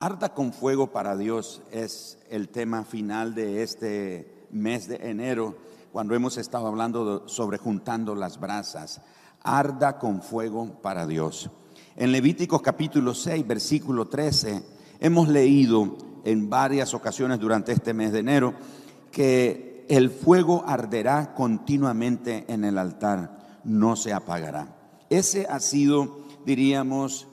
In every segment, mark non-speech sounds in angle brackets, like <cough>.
Arda con fuego para Dios es el tema final de este mes de enero, cuando hemos estado hablando sobre juntando las brasas. Arda con fuego para Dios. En Levíticos capítulo 6, versículo 13, hemos leído en varias ocasiones durante este mes de enero que el fuego arderá continuamente en el altar, no se apagará. Ese ha sido, diríamos,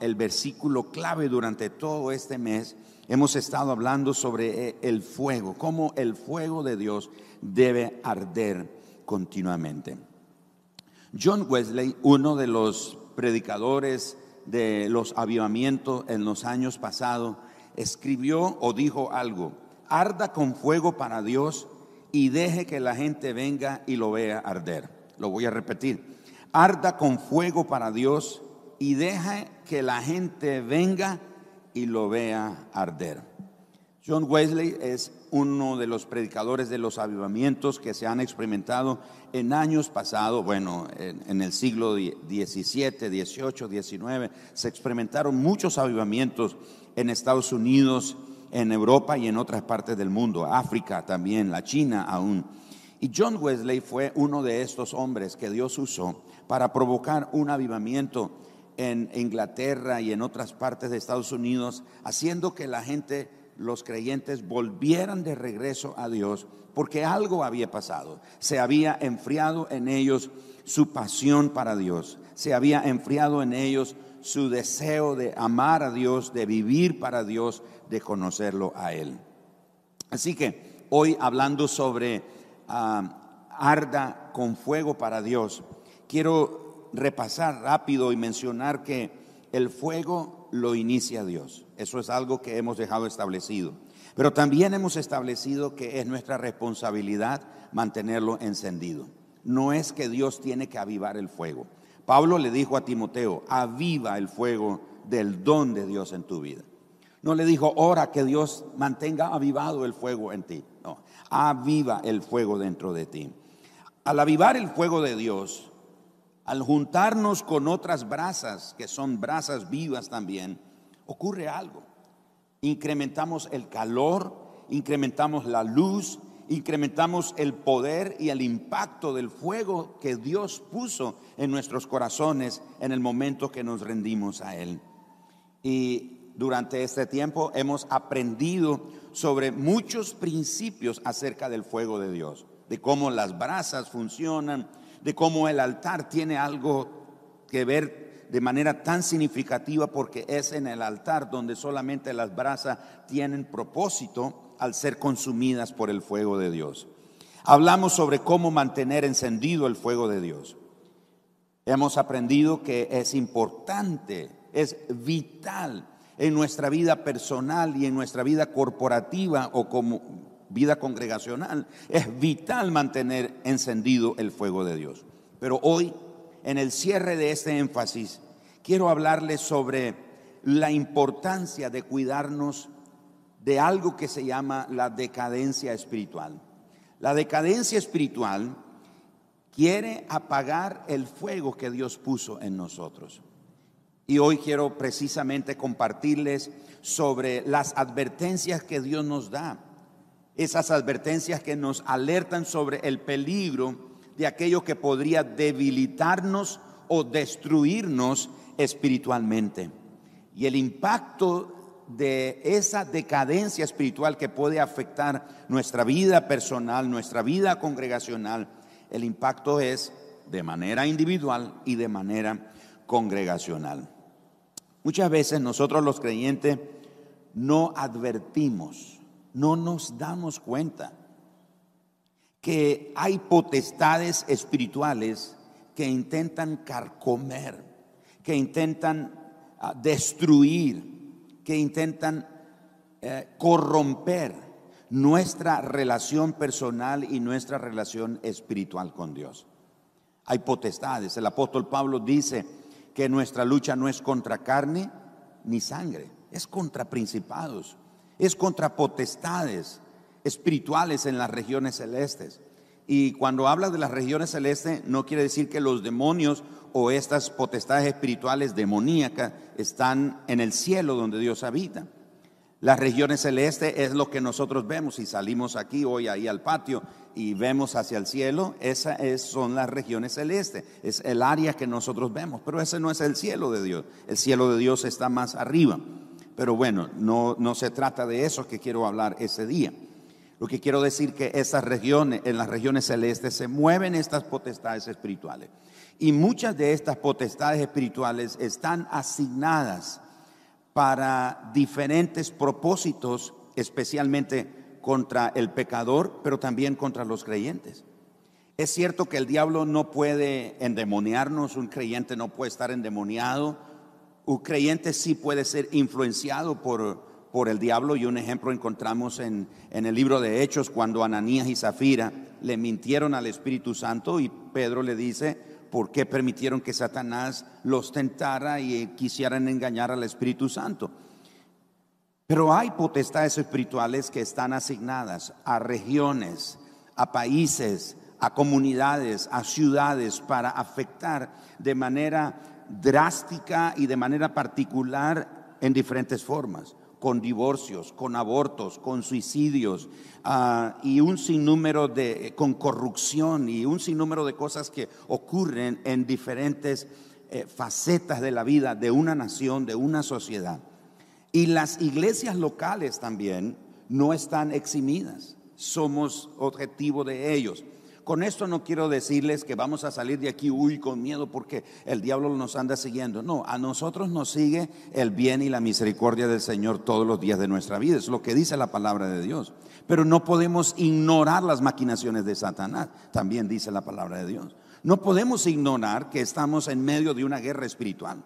el versículo clave durante todo este mes, hemos estado hablando sobre eh, el fuego, cómo el fuego de Dios debe arder continuamente. John Wesley, uno de los predicadores de los avivamientos en los años pasados, escribió o dijo algo, arda con fuego para Dios y deje que la gente venga y lo vea arder. Lo voy a repetir, arda con fuego para Dios y deja que la gente venga y lo vea arder. John Wesley es uno de los predicadores de los avivamientos que se han experimentado en años pasados, bueno, en, el siglo XVII, XVIII, XIX, se experimentaron muchos avivamientos en Estados Unidos, en Europa y en otras partes del mundo, África también, la China aún. Y John Wesley fue uno de estos hombres que Dios usó para provocar un avivamiento en Inglaterra y en otras partes de Estados Unidos, haciendo que la gente, los creyentes, volvieran de regreso a Dios, porque algo había pasado. Se había enfriado en ellos su pasión para Dios, se había enfriado en ellos su deseo de amar a Dios, de vivir para Dios, de conocerlo a Él. Así que hoy hablando sobre ah, arda con fuego para Dios, quiero repasar rápido y mencionar que el fuego lo inicia Dios. Eso es algo que hemos dejado establecido. Pero también hemos establecido que es nuestra responsabilidad mantenerlo encendido. No es que Dios tiene que avivar el fuego. Pablo le dijo a Timoteo, aviva el fuego del don de Dios en tu vida. No le dijo, ora que Dios mantenga avivado el fuego en ti. No, aviva el fuego dentro de ti. Al avivar el fuego de Dios, al juntarnos con otras brasas, que son brasas vivas también, ocurre algo. Incrementamos el calor, incrementamos la luz, incrementamos el poder y el impacto del fuego que Dios puso en nuestros corazones en el momento que nos rendimos a Él. Y durante este tiempo hemos aprendido sobre muchos principios acerca del fuego de Dios, de cómo las brasas funcionan, de cómo el altar tiene algo que ver de manera tan significativa porque es en el altar donde solamente las brasas tienen propósito al ser consumidas por el fuego de Dios. Hablamos sobre cómo mantener encendido el fuego de Dios. Hemos aprendido que es importante, es vital en nuestra vida personal y en nuestra vida corporativa o como vida congregacional, es vital mantener encendido el fuego de Dios. Pero hoy, en el cierre de este énfasis, quiero hablarles sobre la importancia de cuidarnos de algo que se llama la decadencia espiritual. La decadencia espiritual quiere apagar el fuego que Dios puso en nosotros. Y hoy quiero precisamente compartirles sobre las advertencias que Dios nos da esas advertencias que nos alertan sobre el peligro de aquello que podría debilitarnos o destruirnos espiritualmente. Y el impacto de esa decadencia espiritual que puede afectar nuestra vida personal, nuestra vida congregacional, el impacto es de manera individual y de manera congregacional. Muchas veces nosotros los creyentes no advertimos no nos damos cuenta que hay potestades espirituales que intentan carcomer, que intentan ah, destruir, que intentan eh, corromper nuestra relación personal y nuestra relación espiritual con Dios. Hay potestades. El apóstol Pablo dice que nuestra lucha no es contra carne ni sangre, es contra principados, es contra potestades espirituales en las regiones celestes. Y cuando habla de las regiones celestes, no quiere decir que los demonios o estas potestades espirituales demoníacas están en el cielo donde Dios habita. Las regiones celestes es lo que nosotros vemos. Si salimos aquí hoy ahí al patio y vemos hacia el cielo, esas son las regiones celestes. Es el área que nosotros vemos. Pero ese no es el cielo de Dios. El cielo de Dios está más arriba. Pero bueno, no, no se trata de eso que quiero hablar ese día. Lo que quiero decir que esas regiones, en las regiones celestes, se mueven estas potestades espirituales. Y muchas de estas potestades espirituales están asignadas para diferentes propósitos, especialmente contra el pecador, pero también contra los creyentes. Es cierto que el diablo no puede endemoniarnos, un creyente no puede estar endemoniado, un creyente sí puede ser influenciado por, por el diablo y un ejemplo encontramos en, en, el libro de Hechos cuando Ananías y Zafira le mintieron al Espíritu Santo y Pedro le dice, ¿por qué permitieron que Satanás los tentara y quisieran engañar al Espíritu Santo? Pero hay potestades espirituales que están asignadas a regiones, a países, a comunidades, a ciudades para afectar de manera drástica y de manera particular en diferentes formas con divorcios, con abortos, con suicidios ah, y un sinnúmero de, con corrupción y un sinnúmero de cosas que ocurren en diferentes eh, facetas de la vida de una nación, de una sociedad. Y las iglesias locales también no están eximidas, somos objetivo de ellos. Con esto no quiero decirles que vamos a salir de aquí, uy, con miedo porque el diablo nos anda siguiendo. No, a nosotros nos sigue el bien y la misericordia del Señor todos los días de nuestra vida. Es lo que dice la palabra de Dios. Pero no podemos ignorar las maquinaciones de Satanás. También dice la palabra de Dios. No podemos ignorar que estamos en medio de una guerra espiritual.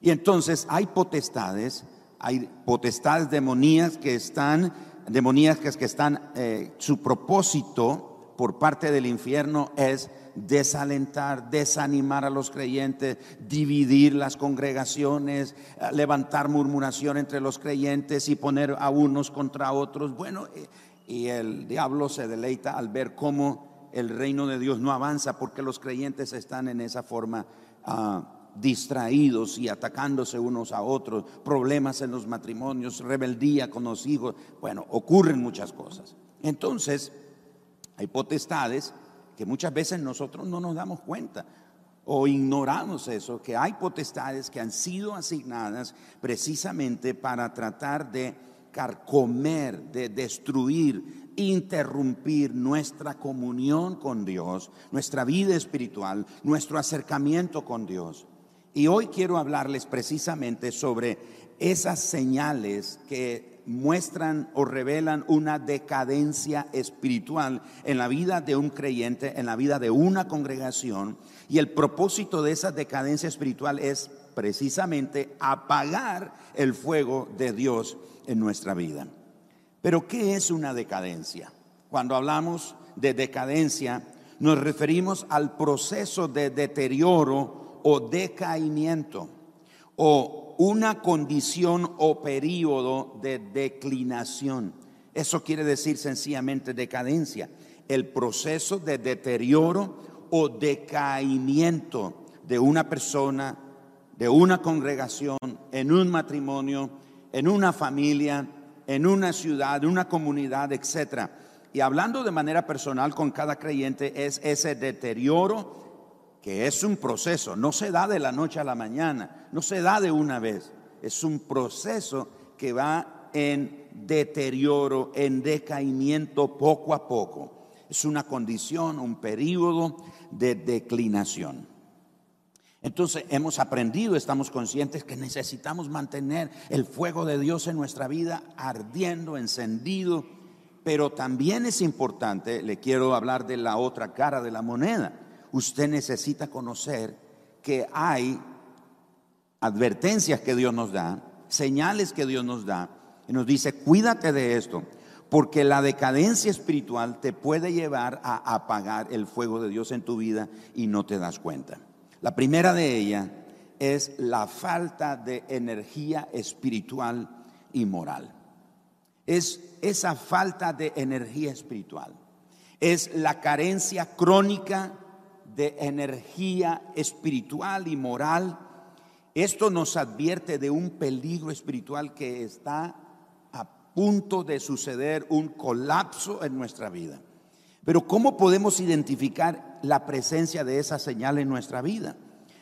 Y entonces hay potestades, hay potestades demonías que están, demoníacas que están, eh, su propósito por parte del infierno es desalentar, desanimar a los creyentes, dividir las congregaciones, eh, levantar murmuración entre los creyentes y poner a unos contra otros. Bueno, eh, y el diablo se deleita al ver cómo el reino de Dios no avanza porque los creyentes están en esa forma ah, distraídos y atacándose unos a otros, problemas en los matrimonios, rebeldía con los hijos. Bueno, ocurren muchas cosas. Entonces, hay potestades que muchas veces nosotros no nos damos cuenta o ignoramos eso, que hay potestades que han sido asignadas precisamente para tratar de carcomer, de destruir, interrumpir nuestra comunión con Dios, nuestra vida espiritual, nuestro acercamiento con Dios. Y hoy quiero hablarles precisamente sobre esas señales que muestran o revelan una decadencia espiritual en la vida de un creyente, en la vida de una congregación. Y el propósito de esa decadencia espiritual es precisamente apagar el fuego de Dios en nuestra vida. Pero ¿qué es una decadencia? Cuando hablamos de decadencia, nos referimos al proceso de deterioro o decaimiento o una condición o periodo de declinación. Eso quiere decir sencillamente decadencia, el proceso de deterioro o decaimiento de una persona, de una congregación, en un matrimonio, en una familia, en una ciudad, en una comunidad, etc. Y hablando de manera personal con cada creyente es ese deterioro que es un proceso, no se da de la noche a la mañana, no se da de una vez, es un proceso que va en deterioro, en decaimiento poco a poco. Es una condición, un periodo de declinación. Entonces hemos aprendido, estamos conscientes que necesitamos mantener el fuego de Dios en nuestra vida ardiendo, encendido, pero también es importante, le quiero hablar de la otra cara de la moneda usted necesita conocer que hay advertencias que Dios nos da, señales que Dios nos da, y nos dice, cuídate de esto, porque la decadencia espiritual te puede llevar a apagar el fuego de Dios en tu vida y no te das cuenta. La primera de ellas es la falta de energía espiritual y moral. Es esa falta de energía espiritual. Es la carencia crónica de energía espiritual y moral. Esto nos advierte de un peligro espiritual que está a punto de suceder, un colapso en nuestra vida. Pero ¿cómo podemos identificar la presencia de esa señal en nuestra vida?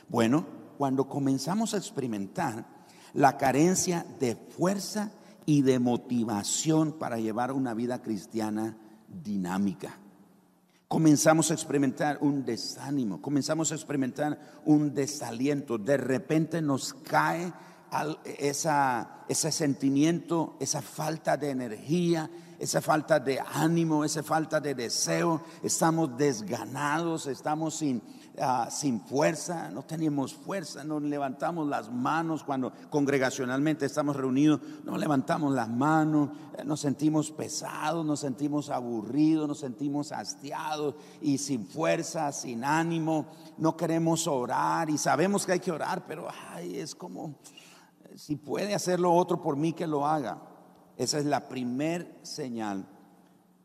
Bueno, cuando comenzamos a experimentar la carencia de fuerza y de motivación para llevar una vida cristiana dinámica. Comenzamos a experimentar un desánimo, comenzamos a experimentar un desaliento. De repente nos cae esa, ese sentimiento, esa falta de energía, esa falta de ánimo, esa falta de deseo. Estamos desganados, estamos sin, Ah, sin fuerza, no tenemos fuerza, no levantamos las manos cuando congregacionalmente estamos reunidos, no levantamos las manos, eh, nos sentimos pesados, nos sentimos aburridos, nos sentimos hastiados y sin fuerza, sin ánimo, no queremos orar y sabemos que hay que orar, pero ay, es como, si puede hacerlo otro por mí, que lo haga. Esa es la primer señal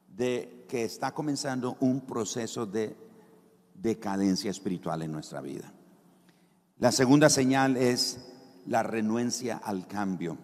de que está comenzando un proceso de decadencia espiritual en nuestra vida. La segunda señal es la renuencia al cambio.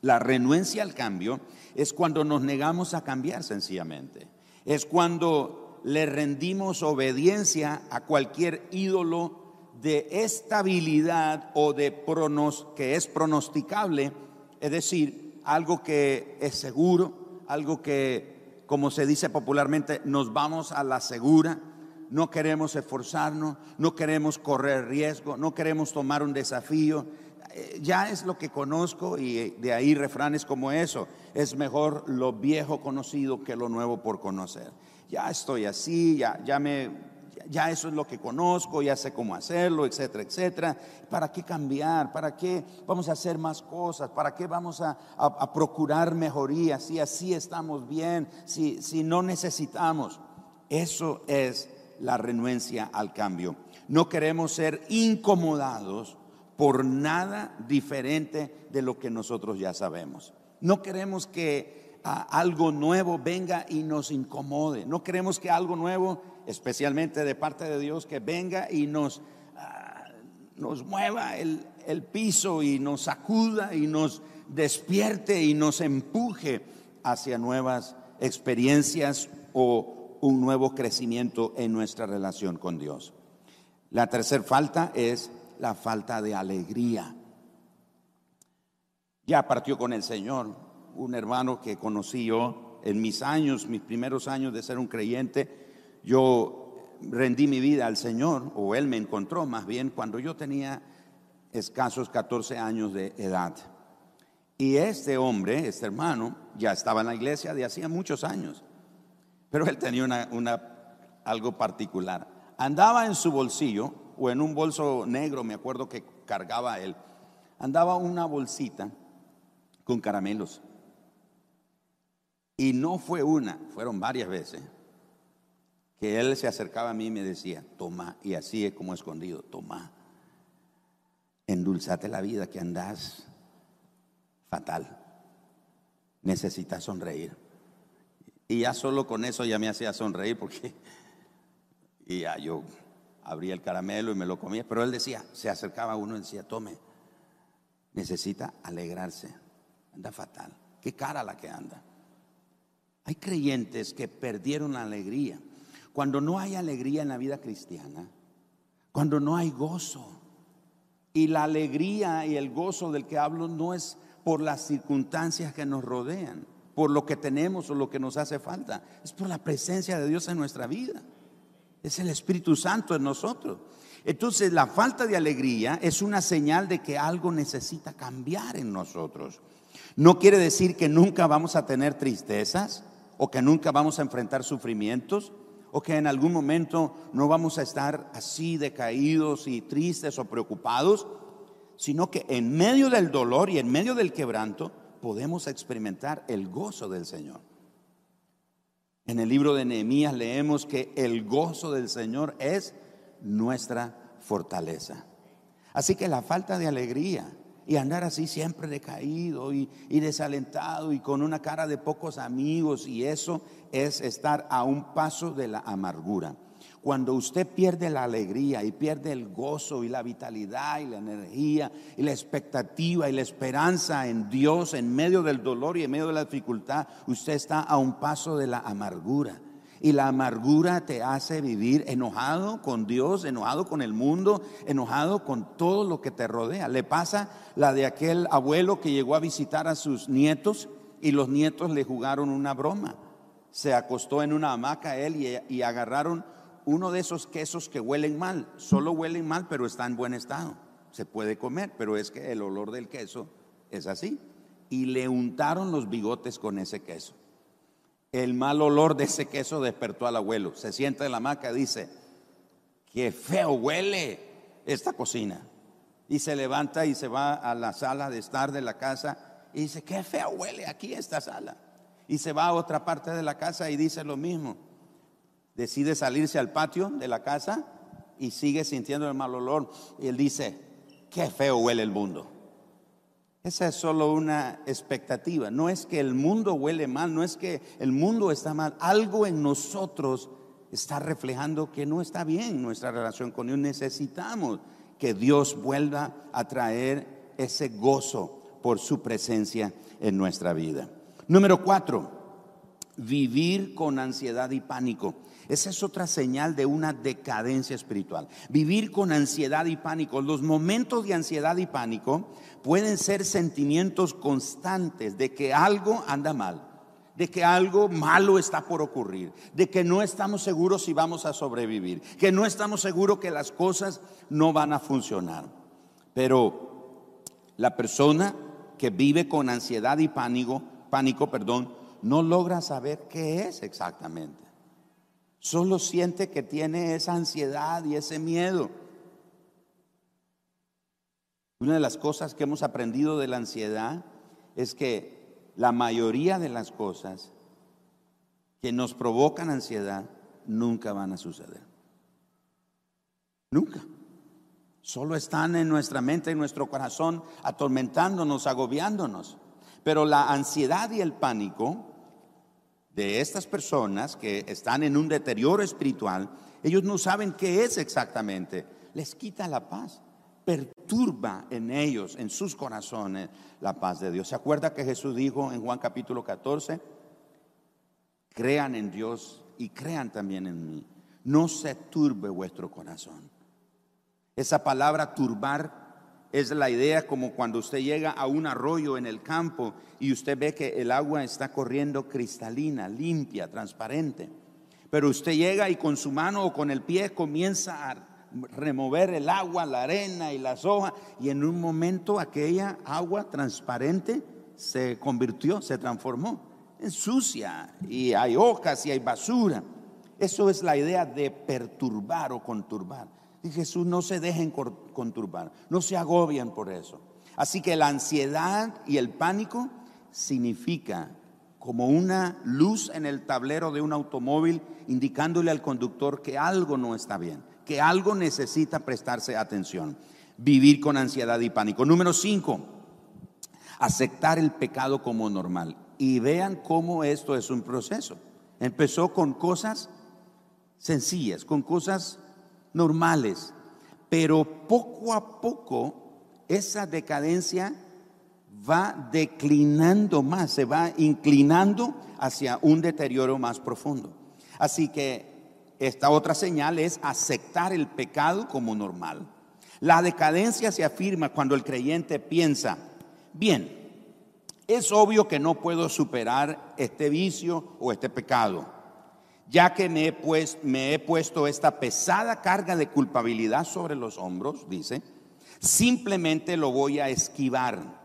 La renuencia al cambio es cuando nos negamos a cambiar sencillamente. Es cuando le rendimos obediencia a cualquier ídolo de estabilidad o de pronos, que es pronosticable, es decir, algo que es seguro, algo que, como se dice popularmente, nos vamos a la segura, no queremos esforzarnos, no queremos correr riesgo, no queremos tomar un desafío. Eh, ya es lo que conozco y de ahí refranes como eso. Es mejor lo viejo conocido que lo nuevo por conocer. Ya estoy así, ya, ya me ya eso es lo que conozco, ya sé cómo hacerlo, etcétera, etcétera. ¿Para qué cambiar? ¿Para qué vamos a hacer más cosas? ¿Para qué vamos a, procurar mejoría? Si así estamos bien, si, si no necesitamos. Eso es la renuencia al cambio. No queremos ser incomodados por nada diferente de lo que nosotros ya sabemos. No queremos que ah, algo nuevo venga y nos incomode. No queremos que algo nuevo, especialmente de parte de Dios, que venga y nos, ah, nos mueva el, el piso y nos sacuda y nos despierte y nos empuje hacia nuevas experiencias o un nuevo crecimiento en nuestra relación con Dios. La tercera falta es la falta de alegría. Ya partió con el Señor un hermano que conocí yo en mis años, mis primeros años de ser un creyente. Yo rendí mi vida al Señor, o Él me encontró más bien cuando yo tenía escasos 14 años de edad. Y este hombre, este hermano, ya estaba en la iglesia de hacía muchos años. Pero él tenía una, algo particular. Andaba en su bolsillo, o en un bolso negro, me acuerdo que cargaba él, andaba una bolsita con caramelos. Y no fue una, fueron varias veces que él se acercaba a mí y me decía, toma, y así es como escondido, toma, endulzate la vida que andás fatal, necesitas sonreír. Y ya solo con eso ya me hacía sonreír porque <laughs> y ya yo abría el caramelo y me lo comía. Pero él decía, se acercaba uno y decía, tome, necesita alegrarse. Anda fatal. Qué cara la que anda. Hay creyentes que perdieron la alegría. Cuando no hay alegría en la vida cristiana, cuando no hay gozo, y la alegría y el gozo del que hablo no es por las circunstancias que nos rodean por lo que tenemos o lo que nos hace falta. Es por la presencia de Dios en nuestra vida. Es el Espíritu Santo en nosotros. Entonces la falta de alegría es una señal de que algo necesita cambiar en nosotros. No quiere decir que nunca vamos a tener tristezas o que nunca vamos a enfrentar sufrimientos o que en algún momento no vamos a estar así decaídos y tristes o preocupados, sino que en medio del dolor y en medio del quebranto podemos experimentar el gozo del Señor. En el libro de Nehemías leemos que el gozo del Señor es nuestra fortaleza. Así que la falta de alegría y andar así siempre decaído y, y, desalentado y con una cara de pocos amigos y eso es estar a un paso de la amargura. Cuando usted pierde la alegría y pierde el gozo y la vitalidad y la energía y la expectativa y la esperanza en Dios en medio del dolor y en medio de la dificultad, usted está a un paso de la amargura. Y la amargura te hace vivir enojado con Dios, enojado con el mundo, enojado con todo lo que te rodea. Le pasa la de aquel abuelo que llegó a visitar a sus nietos y los nietos le jugaron una broma. Se acostó en una hamaca él y, y agarraron uno de esos quesos que huelen mal. Solo huelen mal, pero está en buen estado. Se puede comer, pero es que el olor del queso es así. Y le untaron los bigotes con ese queso. El mal olor de ese queso despertó al abuelo. Se sienta en la hamaca y dice, qué feo huele esta cocina. Y se levanta y se va a la sala de estar de la casa y dice, qué feo huele aquí esta sala. Y se va a otra parte de la casa y dice lo mismo. Decide salirse al patio de la casa y sigue sintiendo el mal olor. Y él dice, qué feo huele el mundo. Esa es solo una expectativa. No es que el mundo huele mal, no es que el mundo está mal. Algo en nosotros está reflejando que no está bien nuestra relación con Dios. Necesitamos que Dios vuelva a traer ese gozo por su presencia en nuestra vida. Número cuatro, vivir con ansiedad y pánico. Esa es otra señal de una decadencia espiritual. Vivir con ansiedad y pánico. Los momentos de ansiedad y pánico pueden ser sentimientos constantes de que algo anda mal, de que algo malo está por ocurrir, de que no estamos seguros si vamos a sobrevivir, que no estamos seguros que las cosas no van a funcionar. Pero la persona que vive con ansiedad y pánico, pánico, perdón, no logra saber qué es exactamente. Solo siente que tiene esa ansiedad y ese miedo. Una de las cosas que hemos aprendido de la ansiedad es que la mayoría de las cosas que nos provocan ansiedad nunca van a suceder. Nunca. Solo están en nuestra mente, en nuestro corazón, atormentándonos, agobiándonos. Pero la ansiedad y el pánico de estas personas que están en un deterioro espiritual, ellos no saben qué es exactamente. Les quita la paz, perturba en ellos, en sus corazones, la paz de Dios. ¿Se acuerda que Jesús dijo en Juan capítulo 14? Crean en Dios y crean también en mí. No se turbe vuestro corazón. Esa palabra turbar es la idea como cuando usted llega a un arroyo en el campo y usted ve que el agua está corriendo cristalina, limpia, transparente. Pero usted llega y con su mano o con el pie comienza a remover el agua, la arena y las hojas y en un momento aquella agua transparente se convirtió, se transformó en sucia y hay hojas y hay basura. Eso es la idea de perturbar o conturbar. Y Jesús no se dejen conturbar, no se agobian por eso. Así que la ansiedad y el pánico significa como una luz en el tablero de un automóvil indicándole al conductor que algo no está bien, que algo necesita prestarse atención. Vivir con ansiedad y pánico. Número cinco, aceptar el pecado como normal. Y vean cómo esto es un proceso. Empezó con cosas sencillas, con cosas normales, pero poco a poco esa decadencia va declinando más, se va inclinando hacia un deterioro más profundo. Así que esta otra señal es aceptar el pecado como normal. La decadencia se afirma cuando el creyente piensa, bien, es obvio que no puedo superar este vicio o este pecado ya que me he, pues, me he puesto esta pesada carga de culpabilidad sobre los hombros, dice, simplemente lo voy a esquivar.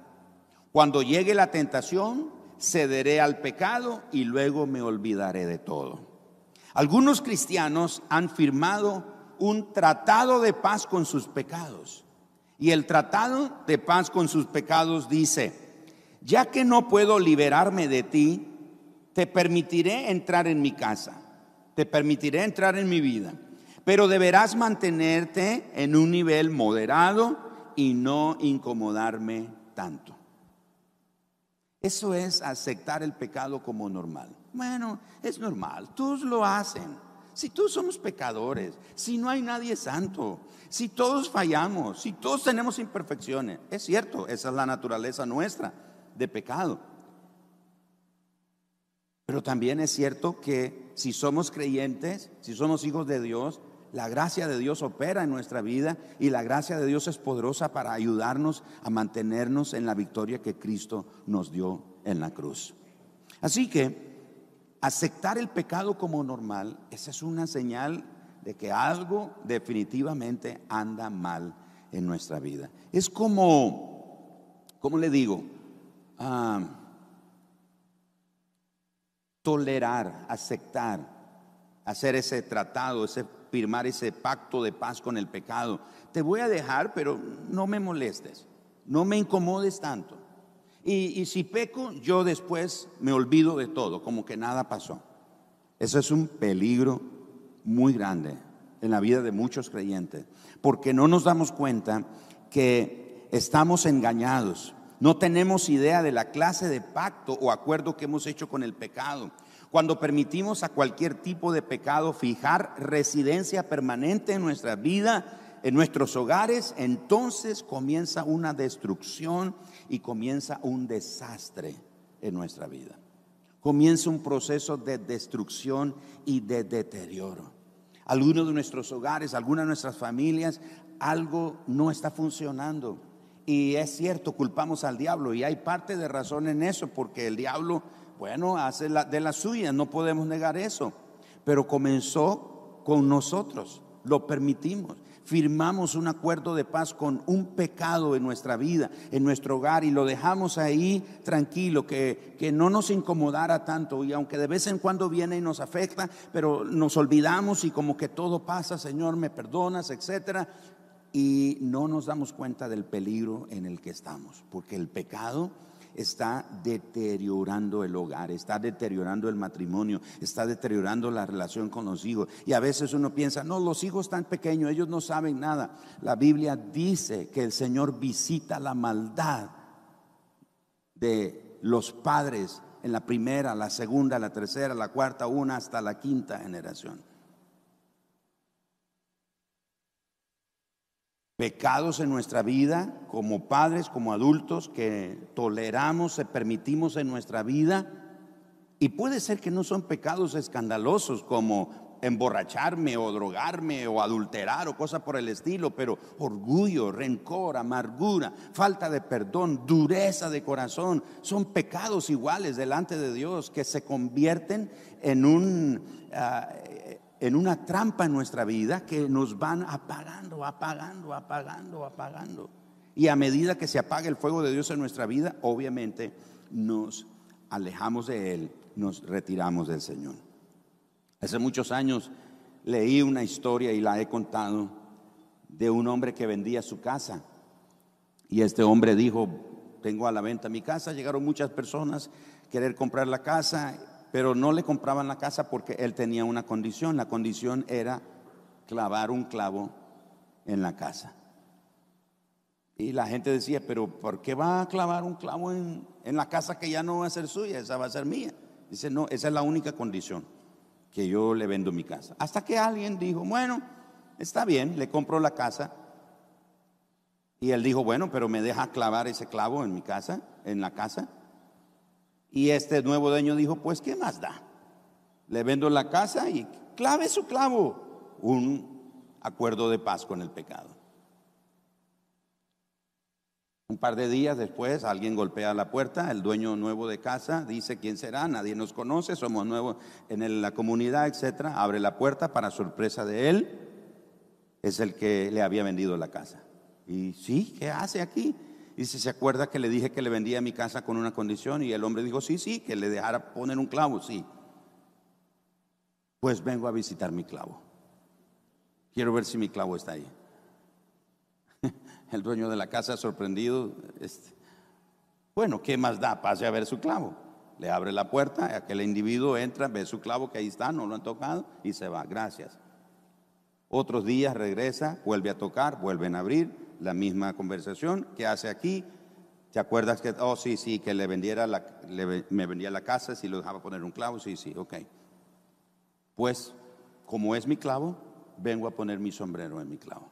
Cuando llegue la tentación, cederé al pecado y luego me olvidaré de todo. Algunos cristianos han firmado un tratado de paz con sus pecados. Y el tratado de paz con sus pecados dice, ya que no puedo liberarme de ti, te permitiré entrar en mi casa te permitiré entrar en mi vida, pero deberás mantenerte en un nivel moderado y no incomodarme tanto. Eso es aceptar el pecado como normal. Bueno, es normal, todos lo hacen. Si todos somos pecadores, si no hay nadie santo, si todos fallamos, si todos tenemos imperfecciones, es cierto, esa es la naturaleza nuestra de pecado. Pero también es cierto que si somos creyentes, si somos hijos de Dios, la gracia de Dios opera en nuestra vida y la gracia de Dios es poderosa para ayudarnos a mantenernos en la victoria que Cristo nos dio en la cruz. Así que aceptar el pecado como normal, esa es una señal de que algo definitivamente anda mal en nuestra vida. Es como, ¿cómo le digo? Ah, tolerar, aceptar, hacer ese tratado, ese firmar ese pacto de paz con el pecado. Te voy a dejar, pero no me molestes, no me incomodes tanto. Y, si peco, yo después me olvido de todo, como que nada pasó. Eso es un peligro muy grande en la vida de muchos creyentes, porque no nos damos cuenta que estamos engañados. No tenemos idea de la clase de pacto o acuerdo que hemos hecho con el pecado. Cuando permitimos a cualquier tipo de pecado fijar residencia permanente en nuestra vida, en nuestros hogares, entonces comienza una destrucción y comienza un desastre en nuestra vida. Comienza un proceso de destrucción y de deterioro. Algunos de nuestros hogares, algunas de nuestras familias, algo no está funcionando. Y es cierto, culpamos al diablo y hay parte de razón en eso, porque el diablo, bueno, hace de la suya, no podemos negar eso. Pero comenzó con nosotros, lo permitimos firmamos un acuerdo de paz con un pecado en nuestra vida, en nuestro hogar, y lo dejamos ahí tranquilo, que, que no nos incomodara tanto. Y aunque de vez en cuando viene y nos afecta, pero nos olvidamos y como que todo pasa, Señor, me perdonas, etcétera. Y no nos damos cuenta del peligro en el que estamos, porque el pecado está deteriorando el hogar, está deteriorando el matrimonio, está deteriorando la relación con los hijos. Y a veces uno piensa, no, los hijos están pequeños, ellos no saben nada. La Biblia dice que el Señor visita la maldad de los padres en la primera, la segunda, la tercera, la cuarta, una hasta la quinta generación. Pecados en nuestra vida como padres, como adultos, que toleramos, se permitimos en nuestra vida. Y puede ser que no son pecados escandalosos como emborracharme o drogarme o adulterar o cosas por el estilo, pero orgullo, rencor, amargura, falta de perdón, dureza de corazón, son pecados iguales delante de Dios que se convierten en un, ah, en una trampa en nuestra vida que nos van apagando, apagando, apagando, apagando. Y a medida que se apaga el fuego de Dios en nuestra vida, obviamente nos alejamos de Él, nos retiramos del Señor. Hace muchos años leí una historia y la he contado de un hombre que vendía su casa. Y este hombre dijo, tengo a la venta mi casa, llegaron muchas personas querer comprar la casa pero no le compraban la casa porque él tenía una condición. La condición era clavar un clavo en la casa. Y la gente decía, pero ¿por qué va a clavar un clavo en, la casa que ya no va a ser suya? Esa va a ser mía. Dice, no, esa es la única condición, que yo le vendo mi casa. Hasta que alguien dijo, bueno, está bien, le compro la casa. Y él dijo, bueno, pero me deja clavar ese clavo en mi casa, en la casa. Y este nuevo dueño dijo, pues, ¿qué más da? Le vendo la casa y clave su clavo. Un acuerdo de paz con el pecado. Un par de días después alguien golpea la puerta, el dueño nuevo de casa dice quién será, nadie nos conoce, somos nuevos en la comunidad, etcétera. Abre la puerta para sorpresa de él, es el que le había vendido la casa. Y sí, ¿qué hace aquí? Y si se acuerda que le dije que le vendía mi casa con una condición y el hombre dijo, sí, sí, que le dejara poner un clavo, sí. Pues vengo a visitar mi clavo. Quiero ver si mi clavo está ahí. <laughs> El dueño de la casa sorprendido, este, bueno, ¿qué más da? Pase a ver su clavo. Le abre la puerta, aquel individuo entra, ve su clavo que ahí está, no lo han tocado y se va. Gracias. Otros días regresa, vuelve a tocar, vuelven a abrir, la misma conversación que hace aquí. ¿Te acuerdas que, oh, sí, sí, que le vendiera la, me vendía la casa si lo dejaba poner un clavo? Sí, sí, ok. Pues como es mi clavo, vengo a poner mi sombrero en mi clavo.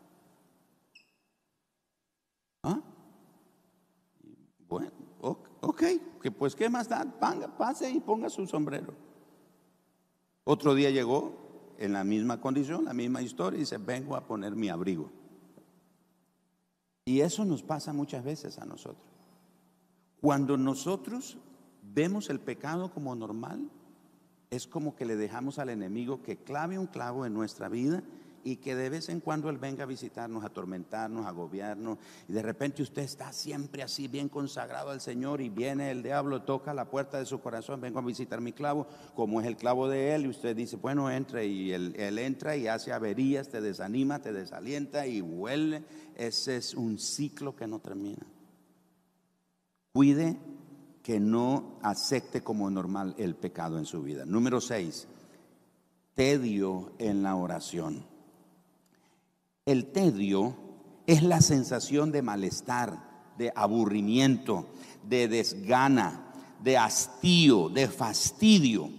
¿Ah? Bueno, ok, que pues qué más da, pase y ponga su sombrero. Otro día llegó en la misma condición, la misma historia, y dice, vengo a poner mi abrigo. Y eso nos pasa muchas veces a nosotros. Cuando nosotros vemos el pecado como normal, es como que le dejamos al enemigo que clave un clavo en nuestra vida y que de vez en cuando Él venga a visitarnos, a atormentarnos, a agobiarnos. Y de repente usted está siempre así, bien consagrado al Señor, y viene el diablo, toca la puerta de su corazón, vengo a visitar mi clavo, como es el clavo de Él, y usted dice, bueno, entre, y él, entra y hace averías, te desanima, te desalienta y vuelve. Ese es un ciclo que no termina. Cuide que no acepte como normal el pecado en su vida. Número seis, tedio en la oración. El tedio es la sensación de malestar, de aburrimiento, de desgana, de hastío, de fastidio,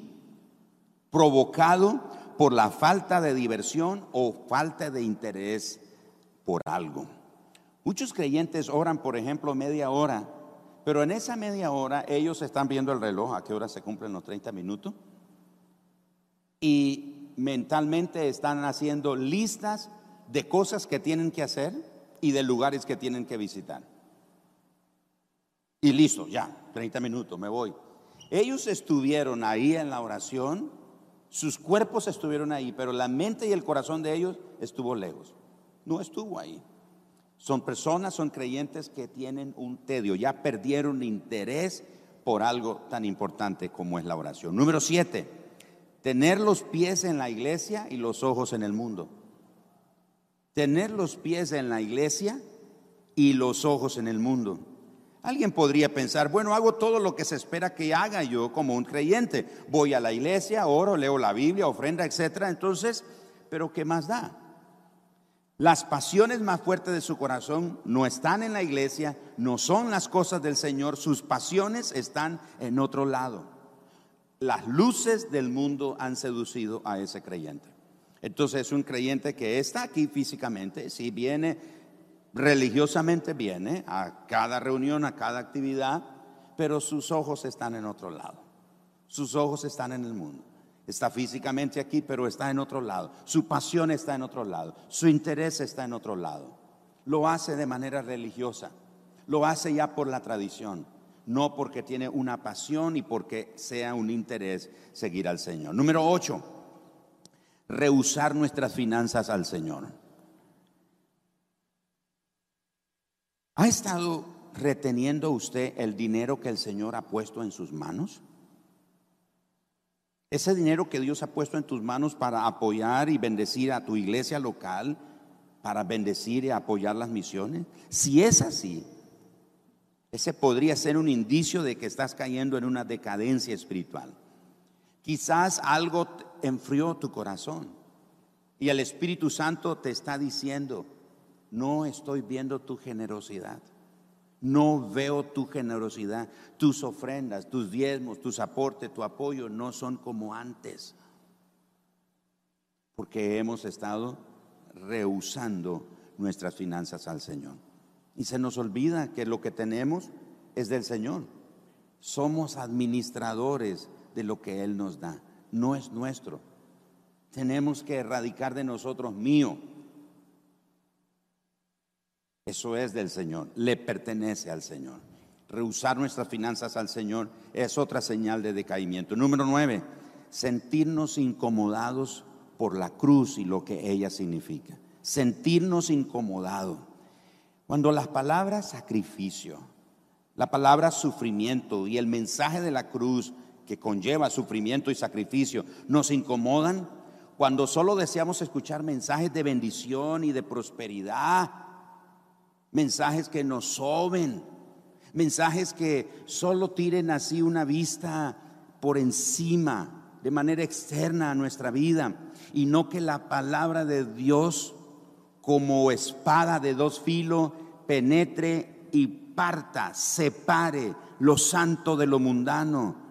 provocado por la falta de diversión o falta de interés por algo. Muchos creyentes oran, por ejemplo, media hora, pero en esa media hora ellos están viendo el reloj, a qué hora se cumplen los 30 minutos, y mentalmente están haciendo listas de cosas que tienen que hacer y de lugares que tienen que visitar. Y listo, ya, 30 minutos, me voy. Ellos estuvieron ahí en la oración, sus cuerpos estuvieron ahí, pero la mente y el corazón de ellos estuvo lejos. No estuvo ahí. Son personas, son creyentes que tienen un tedio, ya perdieron interés por algo tan importante como es la oración. Número siete, tener los pies en la iglesia y los ojos en el mundo tener los pies en la iglesia y los ojos en el mundo. Alguien podría pensar, bueno, hago todo lo que se espera que haga yo como un creyente. Voy a la iglesia, oro, leo la Biblia, ofrenda, etcétera. Entonces, pero ¿qué más da? Las pasiones más fuertes de su corazón no están en la iglesia, no son las cosas del Señor, sus pasiones están en otro lado. Las luces del mundo han seducido a ese creyente. Entonces es un creyente que está aquí físicamente, si viene religiosamente, viene a cada reunión, a cada actividad, pero sus ojos están en otro lado. Sus ojos están en el mundo. Está físicamente aquí, pero está en otro lado. Su pasión está en otro lado. Su interés está en otro lado. Lo hace de manera religiosa. Lo hace ya por la tradición, no porque tiene una pasión y porque sea un interés seguir al Señor. Número 8 rehusar nuestras finanzas al Señor. ¿Ha estado reteniendo usted el dinero que el Señor ha puesto en sus manos? Ese dinero que Dios ha puesto en tus manos para apoyar y bendecir a tu iglesia local, para bendecir y apoyar las misiones. Si es así, ese podría ser un indicio de que estás cayendo en una decadencia espiritual. Quizás algo enfrió tu corazón y el Espíritu Santo te está diciendo, no estoy viendo tu generosidad. No veo tu generosidad, tus ofrendas, tus diezmos, tus aportes, tu apoyo no son como antes. Porque hemos estado rehusando nuestras finanzas al Señor. Y se nos olvida que lo que tenemos es del Señor. Somos administradores de lo que Él nos da, no es nuestro. Tenemos que erradicar de nosotros mío. Eso es del Señor, le pertenece al Señor. Rehusar nuestras finanzas al Señor es otra señal de decaimiento. Número nueve, sentirnos incomodados por la cruz y lo que ella significa. Sentirnos incomodados. Cuando las palabras sacrificio, la palabra sufrimiento y el mensaje de la cruz que conlleva sufrimiento y sacrificio, nos incomodan cuando solo deseamos escuchar mensajes de bendición y de prosperidad, mensajes que nos soben, mensajes que solo tiren así una vista por encima, de manera externa a nuestra vida, y no que la palabra de Dios como espada de dos filos penetre y parta, separe lo santo de lo mundano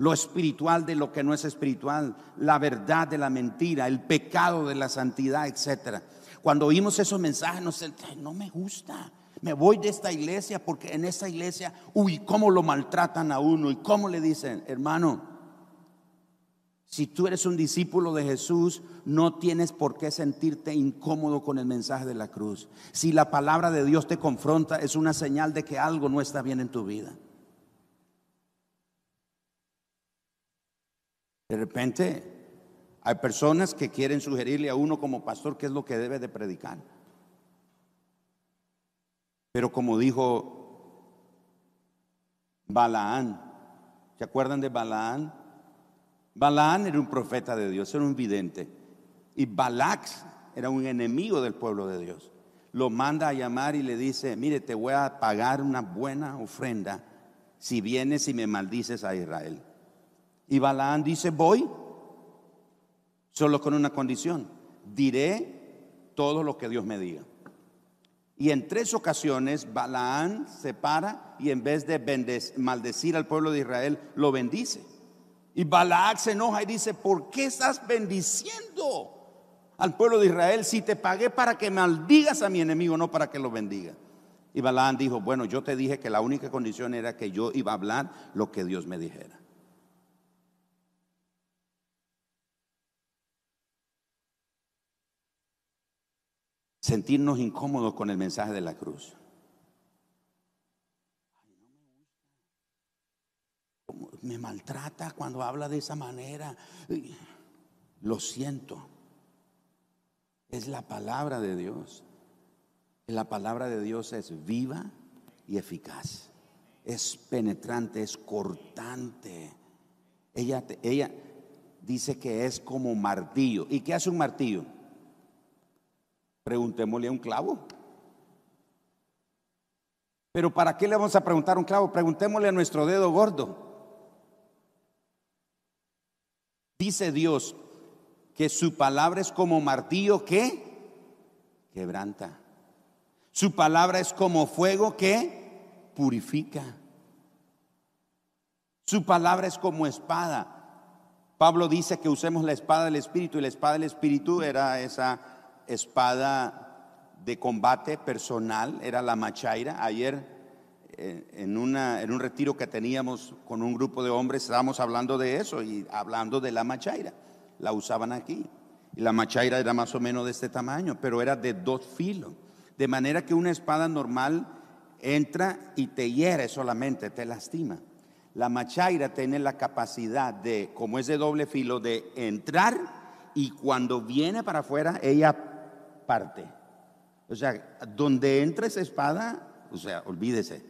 lo espiritual de lo que no es espiritual, la verdad de la mentira, el pecado de la santidad, etc. Cuando oímos esos mensajes, nos no me gusta. Me voy de esta iglesia porque en esta iglesia, uy, cómo lo maltratan a uno y cómo le dicen, hermano, si tú eres un discípulo de Jesús, no tienes por qué sentirte incómodo con el mensaje de la cruz. Si la palabra de Dios te confronta, es una señal de que algo no está bien en tu vida. De repente hay personas que quieren sugerirle a uno como pastor qué es lo que debe de predicar. Pero como dijo Balaán, ¿se acuerdan de Balaán? Balaán era un profeta de Dios, era un vidente. Y Balax era un enemigo del pueblo de Dios. Lo manda a llamar y le dice, mire, te voy a pagar una buena ofrenda si vienes y me maldices a Israel. Y Balaán dice, voy, solo con una condición, diré todo lo que Dios me diga. Y en tres ocasiones Balaán se para y en vez de maldecir al pueblo de Israel, lo bendice. Y Balac se enoja y dice, ¿por qué estás bendiciendo al pueblo de Israel si te pagué para que maldigas a mi enemigo, no para que lo bendiga? Y Balaam dijo, bueno, yo te dije que la única condición era que yo iba a hablar lo que Dios me dijera. Sentirnos incómodos con el mensaje de la cruz. me maltrata cuando habla de esa manera. Lo siento. Es la palabra de Dios. La palabra de Dios es viva y eficaz. Es penetrante, es cortante. Ella, ella dice que es como martillo. ¿Y qué hace un martillo? Preguntémosle a un clavo. Pero ¿para qué le vamos a preguntar a un clavo? Preguntémosle a nuestro dedo gordo. Dice Dios que su palabra es como martillo que quebranta. Su palabra es como fuego que purifica. Su palabra es como espada. Pablo dice que usemos la espada del Espíritu y la espada del Espíritu era esa espada de combate personal, era la machaira. Ayer en, una, en un retiro que teníamos con un grupo de hombres, estábamos hablando de eso y hablando de la machaira. La usaban aquí. Y la machaira era más o menos de este tamaño, pero era de dos filos. De manera que una espada normal entra y te hiere solamente, te lastima. La machaira tiene la capacidad de, como es de doble filo, de entrar y cuando viene para afuera, ella parte. O sea, donde entra esa espada, o sea, olvídese,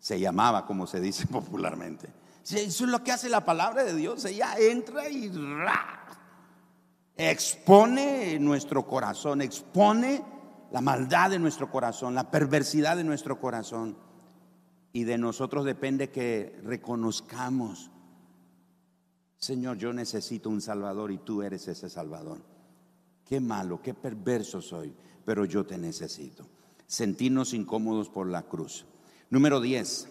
se llamaba, como se dice <laughs> popularmente. Eso es lo que hace la palabra de Dios. Ella entra y expone nuestro corazón, expone la maldad de nuestro corazón, la perversidad de nuestro corazón. Y de nosotros depende que reconozcamos, Señor, yo necesito un Salvador y tú eres ese Salvador. Qué malo, qué perverso soy, pero yo te necesito. Sentirnos incómodos por la cruz. Número 10,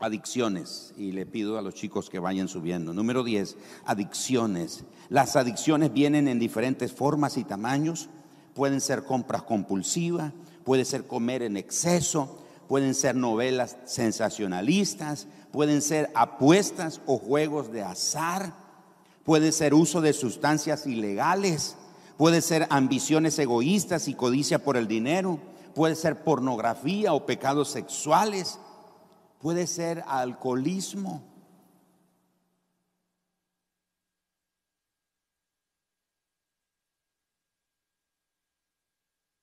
adicciones. Y le pido a los chicos que vayan subiendo. Número 10, adicciones. Las adicciones vienen en diferentes formas y tamaños. Pueden ser compras compulsivas, puede ser comer en exceso, pueden ser novelas sensacionalistas, pueden ser apuestas o juegos de azar, puede ser uso de sustancias ilegales, puede ser ambiciones egoístas y codicia por el dinero, puede ser pornografía o pecados sexuales, puede ser alcoholismo.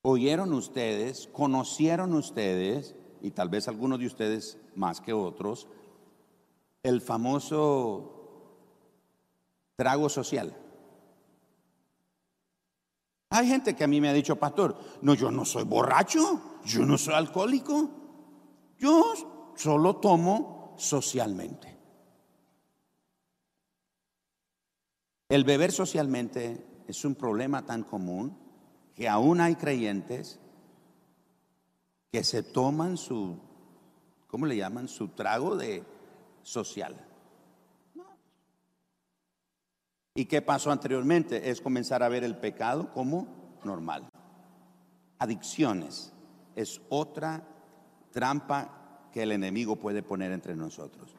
¿Oyeron ustedes, conocieron ustedes, y tal vez algunos de ustedes más que otros, el famoso trago social? Hay gente que a mí me ha dicho, pastor, no, yo no soy borracho, yo no soy alcohólico, yo solo tomo socialmente. El beber socialmente es un problema tan común que aún hay creyentes que se toman su, ¿cómo le llaman? Su trago de social. No, ¿Y qué pasó anteriormente? Es comenzar a ver el pecado como normal. Adicciones es otra trampa que el enemigo puede poner entre nosotros.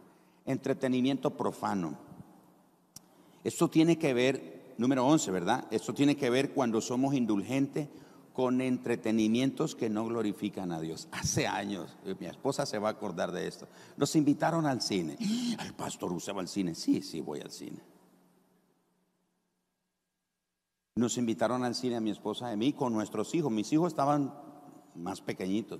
Entretenimiento profano. Esto tiene que ver, número 11, ¿verdad? Esto tiene que ver cuando somos indulgentes con entretenimientos que no glorifican a Dios. Hace años, eh, mi esposa se va a acordar de esto. Nos invitaron al cine. <gasps> El pastor usaba al cine. Sí, sí, voy al cine. Nos invitaron al cine a mi esposa y a mí con nuestros hijos. Mis hijos estaban más pequeñitos.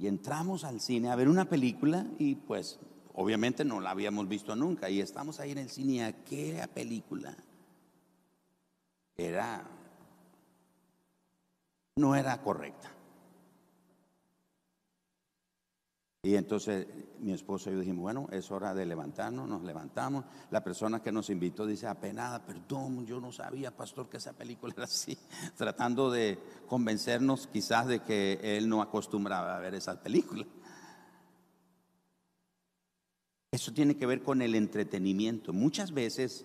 Y entramos al cine a ver una película y pues obviamente no la habíamos visto nunca. Y estamos ahí en el cine y aquella película era, no era correcta. Y entonces mi esposo y yo dijimos, bueno, es hora de levantarnos, nos levantamos. La persona que nos invitó dice, apenada, perdón, yo no sabía, pastor, que esa película era así, <laughs> tratando de convencernos quizás de que él no acostumbraba a ver esas películas. Eso tiene que ver con el entretenimiento. Muchas veces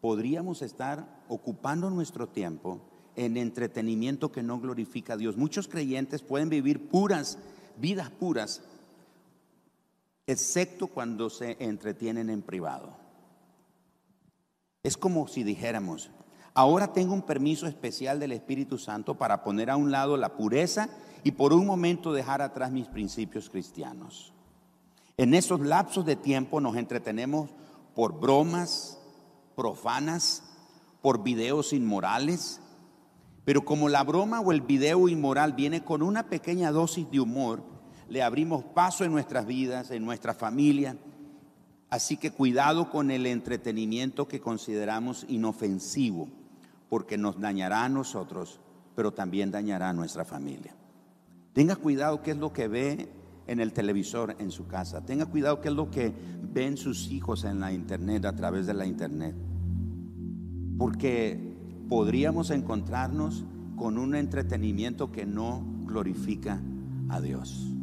podríamos estar ocupando nuestro tiempo en entretenimiento que no glorifica a Dios. Muchos creyentes pueden vivir puras, vidas puras, excepto cuando se entretienen en privado. Es como si dijéramos, ahora tengo un permiso especial del Espíritu Santo para poner a un lado la pureza y por un momento dejar atrás mis principios cristianos. En esos lapsos de tiempo nos entretenemos por bromas profanas, por videos inmorales, pero como la broma o el video inmoral viene con una pequeña dosis de humor, le abrimos paso en nuestras vidas, en nuestra familia. Así que cuidado con el entretenimiento que consideramos inofensivo, porque nos dañará a nosotros, pero también dañará a nuestra familia. Tenga cuidado qué es lo que ve en el televisor en su casa. Tenga cuidado qué es lo que ven sus hijos en la internet, a través de la internet. Porque podríamos encontrarnos con un entretenimiento que no glorifica a Dios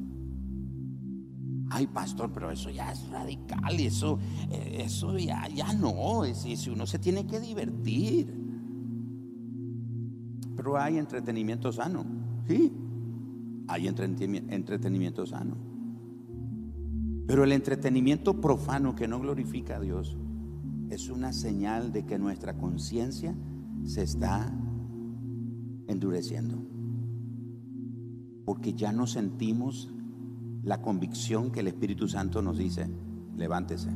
ay pastor, pero eso ya es radical eso, eh, eso ya, ya no, es, si uno se tiene que divertir. Pero hay entretenimiento sano, sí, hay entretenimiento sano. Pero el entretenimiento profano que no glorifica a Dios es una señal de que nuestra conciencia se está endureciendo. Porque ya no sentimos la convicción que el Espíritu Santo nos dice, levántese,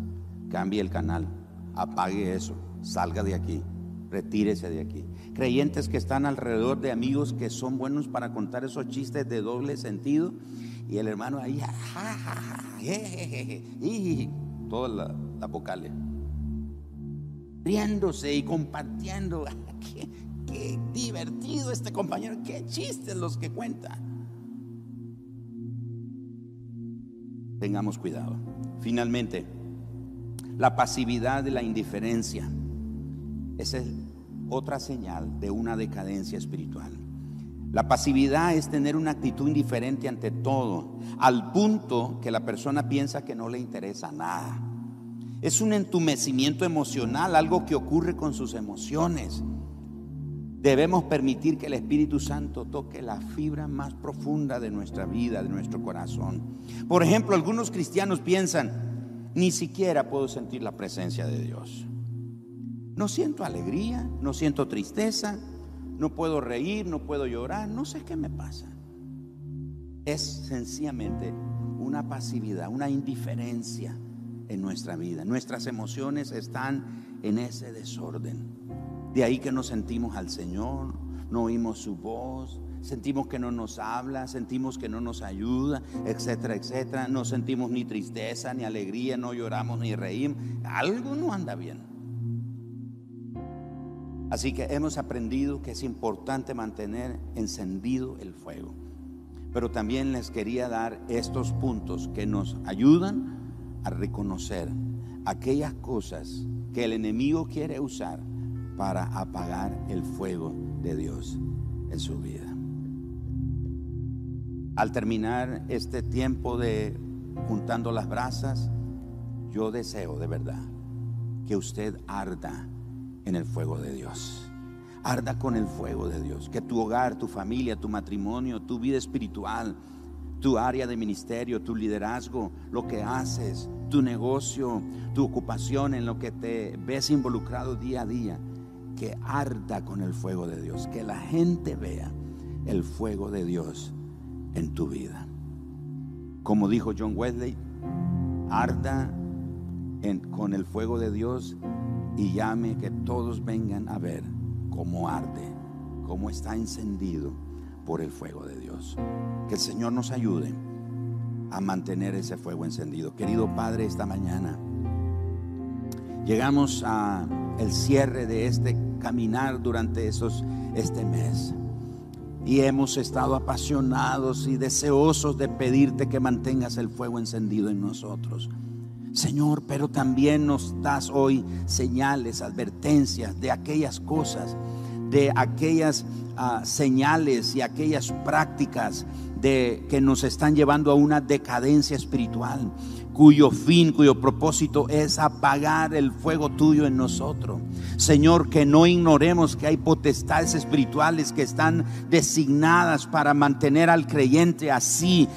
cambie el canal, apague eso, salga de aquí, retírese de aquí. Creyentes que están alrededor de amigos que son buenos para contar esos chistes de doble sentido y el hermano ahí, y todas las la vocales, riéndose y compartiendo. <laughs> Qué, qué divertido este compañero, qué chistes los que cuenta. Tengamos cuidado. Finalmente, la pasividad de la indiferencia. Es otra señal de una decadencia espiritual. La pasividad es tener una actitud indiferente ante todo, al punto que la persona piensa que no le interesa nada. Es un entumecimiento emocional, algo que ocurre con sus emociones. Debemos permitir que el Espíritu Santo toque la fibra más profunda de nuestra vida, de nuestro corazón. Por ejemplo, algunos cristianos piensan, ni siquiera puedo sentir la presencia de Dios. No siento alegría, no siento tristeza, no puedo reír, no puedo llorar, no sé qué me pasa. Es sencillamente una pasividad, una indiferencia en nuestra vida. Nuestras emociones están en ese desorden. De ahí que no sentimos al Señor, no oímos su voz, sentimos que no nos habla, sentimos que no nos ayuda, etcétera, etcétera. No sentimos ni tristeza, ni alegría, no lloramos ni reímos. Algo no anda bien. Así que hemos aprendido que es importante mantener encendido el fuego. Pero también les quería dar estos puntos que nos ayudan a reconocer aquellas cosas que el enemigo quiere usar para apagar el fuego de Dios en su vida. Al terminar este tiempo de juntando las brasas, yo deseo de verdad que usted arda en el fuego de Dios. Arda con el fuego de Dios. Que tu hogar, tu familia, tu matrimonio, tu vida espiritual, tu área de ministerio, tu liderazgo, lo que haces, tu negocio, tu ocupación, en lo que te ves involucrado día a día, que arda con el fuego de Dios, que la gente vea el fuego de Dios en tu vida. Como dijo John Wesley, arda con el fuego de Dios y llame que todos vengan a ver cómo arde, cómo está encendido por el fuego de Dios. Que el Señor nos ayude a mantener ese fuego encendido. Querido Padre, esta mañana llegamos a el cierre de este caminar durante esos este mes. Y hemos estado apasionados y deseosos de pedirte que mantengas el fuego encendido en nosotros. Señor, pero también nos das hoy señales, advertencias de aquellas cosas, de aquellas ah, señales y aquellas prácticas de que nos están llevando a una decadencia espiritual, cuyo fin, cuyo propósito es apagar el fuego tuyo en nosotros. Señor, que no ignoremos que hay potestades espirituales que están designadas para mantener al creyente así,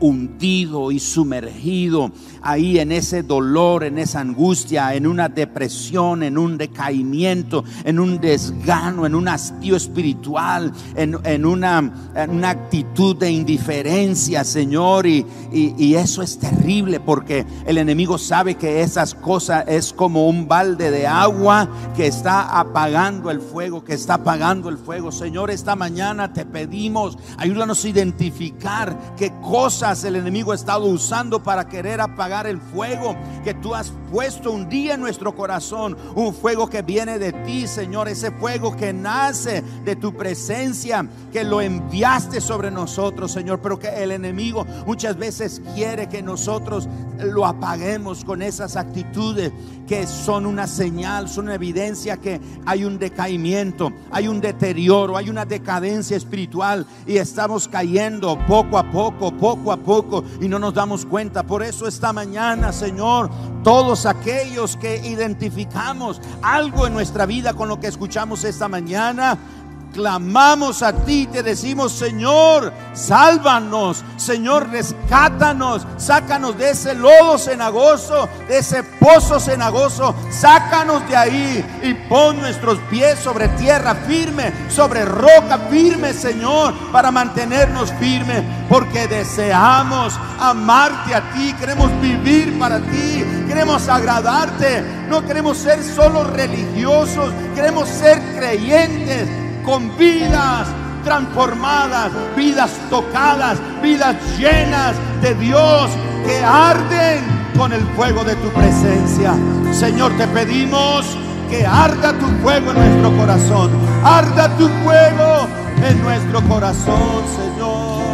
hundido y sumergido ahí en ese dolor, en esa angustia, en una depresión, en un decaimiento, en un desgano, en un hastío espiritual, en, una, una, actitud de indiferencia, Señor. Y, y eso es terrible porque el enemigo sabe que esas cosas es como un balde de agua que está apagando el fuego, que está apagando el fuego. Señor, esta mañana te pedimos, ayúdanos a identificar qué cosas el enemigo ha estado usando para querer apagar el fuego que tú has puesto un día en nuestro corazón. Un fuego que viene de ti, Señor. Ese fuego que nace de tu presencia, que lo enviaste sobre nosotros, Señor. Pero que el enemigo muchas veces quiere que nosotros lo apaguemos con esas actitudes que son una señal, son una evidencia que hay un decaimiento, hay un deterioro, hay una decadencia espiritual y estamos cayendo poco a poco, poco a poco y no nos damos cuenta. Por eso esta mañana, Señor, todos aquellos que identificamos algo en nuestra vida con lo que escuchamos esta mañana, clamamos a ti, te decimos, Señor, sálvanos, Señor, rescátanos, sácanos de ese lodo cenagoso, de ese pozo cenagoso, sácanos de ahí y pon nuestros pies sobre tierra firme, sobre roca firme, Señor, para mantenernos firmes, porque deseamos amarte a ti, queremos vivir para ti, queremos agradarte, no queremos ser solo religiosos, queremos ser creyentes con vidas transformadas, vidas tocadas, vidas llenas de Dios que arden con el fuego de tu presencia. Señor, te pedimos que arda tu fuego en nuestro corazón. Arda tu fuego en nuestro corazón, Señor.